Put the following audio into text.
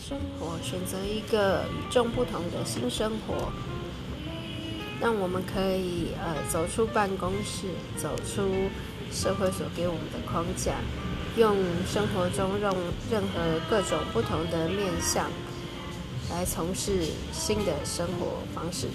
生活选择一个与众不同的新生活。让我们可以呃走出办公室走出社会所给我们的框架用生活中用任何各种不同的面向来从事新的生活方式。